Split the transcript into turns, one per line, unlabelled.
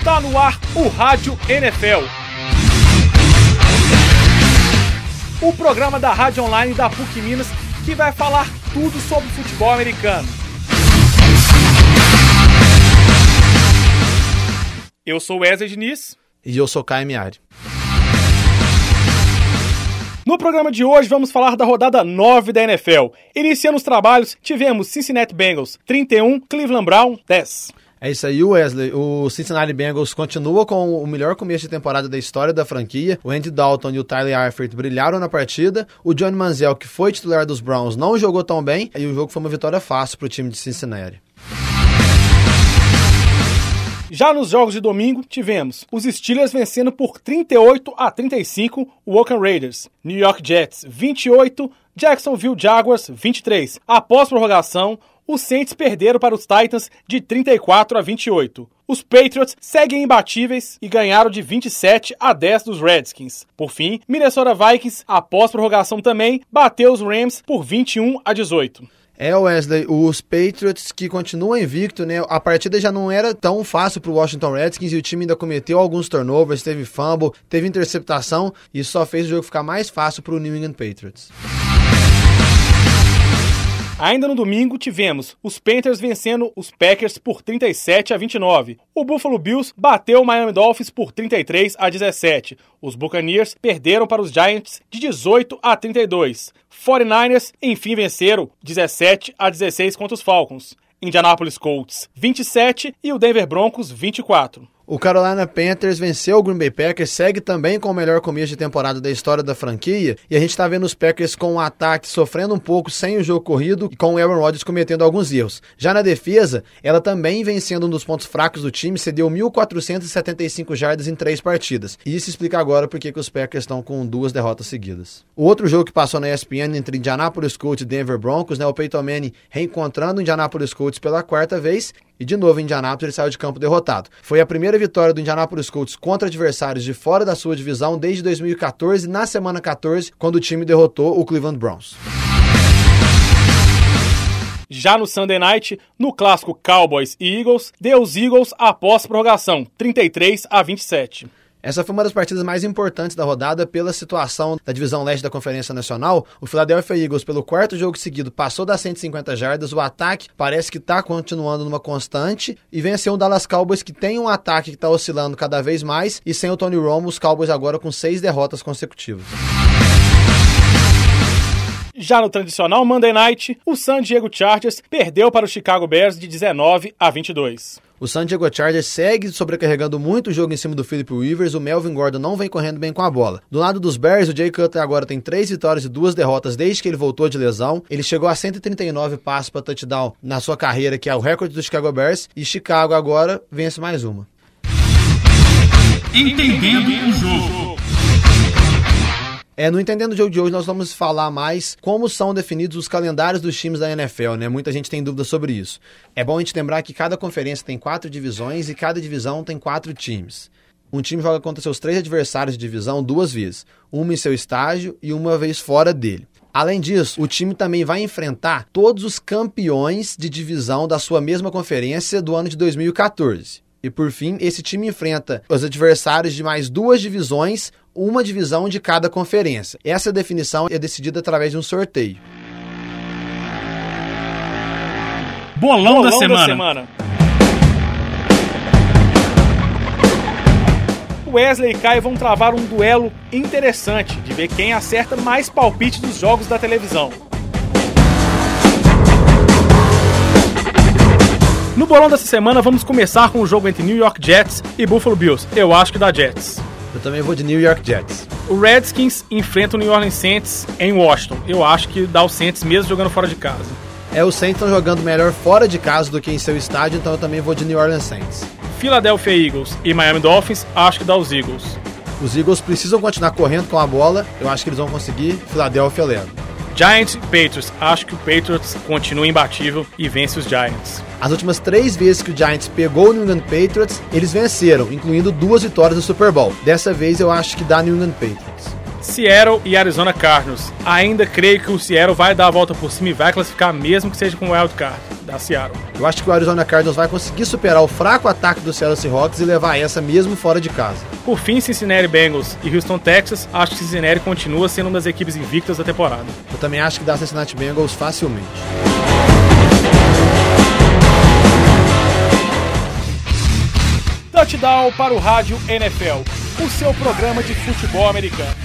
Está no ar o Rádio NFL. O programa da Rádio Online da PUC Minas que vai falar tudo sobre futebol americano. Eu sou Wesley Diniz.
E eu sou Caio Miari.
No programa de hoje vamos falar da rodada 9 da NFL. Iniciando os trabalhos, tivemos Cincinnati Bengals 31, Cleveland Brown 10.
É isso aí, Wesley. O Cincinnati Bengals continua com o melhor começo de temporada da história da franquia. O Andy Dalton e o Tyler Eifert brilharam na partida. O Johnny Manziel, que foi titular dos Browns, não jogou tão bem. E o jogo foi uma vitória fácil para o time de Cincinnati.
Já nos jogos de domingo, tivemos os Steelers vencendo por 38 a 35 o Oakland Raiders, New York Jets 28, Jacksonville Jaguars 23. Após prorrogação, os Saints perderam para os Titans de 34 a 28. Os Patriots seguem imbatíveis e ganharam de 27 a 10 dos Redskins. Por fim, Minnesota Vikings, após prorrogação também, bateu os Rams por 21 a 18.
É, Wesley, os Patriots que continuam invicto, né? A partida já não era tão fácil para o Washington Redskins e o time ainda cometeu alguns turnovers, teve fumble, teve interceptação e só fez o jogo ficar mais fácil para o New England Patriots.
Ainda no domingo, tivemos os Panthers vencendo os Packers por 37 a 29. O Buffalo Bills bateu o Miami Dolphins por 33 a 17. Os Buccaneers perderam para os Giants de 18 a 32. 49ers, enfim, venceram 17 a 16 contra os Falcons. Indianapolis Colts 27 e o Denver Broncos 24.
O Carolina Panthers venceu o Green Bay Packers, segue também com o melhor começo de temporada da história da franquia, e a gente está vendo os Packers com o um ataque sofrendo um pouco sem o jogo corrido e com o Aaron Rodgers cometendo alguns erros. Já na defesa, ela também vem sendo um dos pontos fracos do time, cedeu 1.475 jardas em três partidas. E isso explica agora por que os Packers estão com duas derrotas seguidas. O outro jogo que passou na ESPN entre Indianapolis Colts e Denver Broncos, né, o Peyton Manning reencontrando o Indianapolis Colts pela quarta vez, e de novo, Indianapolis ele saiu de campo derrotado. Foi a primeira vitória do Indianapolis Colts contra adversários de fora da sua divisão desde 2014, na semana 14, quando o time derrotou o Cleveland Browns.
Já no Sunday Night, no clássico Cowboys e Eagles, deu os Eagles após prorrogação, 33 a 27.
Essa foi uma das partidas mais importantes da rodada pela situação da divisão leste da Conferência Nacional. O Philadelphia Eagles, pelo quarto jogo seguido, passou das 150 jardas. O ataque parece que está continuando numa constante e venceu o Dallas Cowboys, que tem um ataque que está oscilando cada vez mais. E sem o Tony Romo, os Cowboys agora com seis derrotas consecutivas.
Já no tradicional Monday Night, o San Diego Chargers perdeu para o Chicago Bears de 19 a 22.
O San Diego Chargers segue sobrecarregando muito o jogo em cima do Philip Rivers. O Melvin Gordon não vem correndo bem com a bola. Do lado dos Bears, o Jay Cutler agora tem três vitórias e duas derrotas desde que ele voltou de lesão. Ele chegou a 139 passos para touchdown na sua carreira, que é o recorde do Chicago Bears. E Chicago agora vence mais uma.
Entendendo o jogo.
É, no Entendendo o Jogo de hoje, nós vamos falar mais como são definidos os calendários dos times da NFL, né? Muita gente tem dúvida sobre isso. É bom a gente lembrar que cada conferência tem quatro divisões e cada divisão tem quatro times. Um time joga contra seus três adversários de divisão duas vezes, uma em seu estágio e uma vez fora dele. Além disso, o time também vai enfrentar todos os campeões de divisão da sua mesma conferência do ano de 2014. E por fim, esse time enfrenta os adversários de mais duas divisões, uma divisão de cada conferência. Essa definição é decidida através de um sorteio.
Bolão, Bolão da, semana. da semana. Wesley e Kai vão travar um duelo interessante de ver quem acerta mais palpite dos jogos da televisão. Bolão dessa semana, vamos começar com o jogo entre New York Jets e Buffalo Bills. Eu acho que dá Jets.
Eu também vou de New York Jets.
O Redskins enfrenta o New Orleans Saints em Washington. Eu acho que dá o Saints mesmo jogando fora de casa.
É, os Saints estão jogando melhor fora de casa do que em seu estádio, então eu também vou de New Orleans Saints.
Philadelphia Eagles e Miami Dolphins, acho que dá os Eagles.
Os Eagles precisam continuar correndo com a bola, eu acho que eles vão conseguir. Philadelphia leva.
Giants e Patriots. Acho que o Patriots continua imbatível e vence os Giants.
As últimas três vezes que o Giants pegou o New England Patriots, eles venceram, incluindo duas vitórias no Super Bowl. Dessa vez eu acho que dá New England Patriots.
Seattle e Arizona Cardinals. Ainda creio que o Seattle vai dar a volta por cima e vai classificar mesmo que seja com o wild card. da Seattle.
Eu acho que o Arizona Cardinals vai conseguir superar o fraco ataque do Seattle Seahawks e levar essa mesmo fora de casa.
Por fim, Cincinnati Bengals e Houston Texas, acho que Cincinnati continua sendo uma das equipes invictas da temporada.
Eu também acho que dá Cincinnati Bengals facilmente.
Touchdown para o Rádio NFL, o seu programa de futebol americano.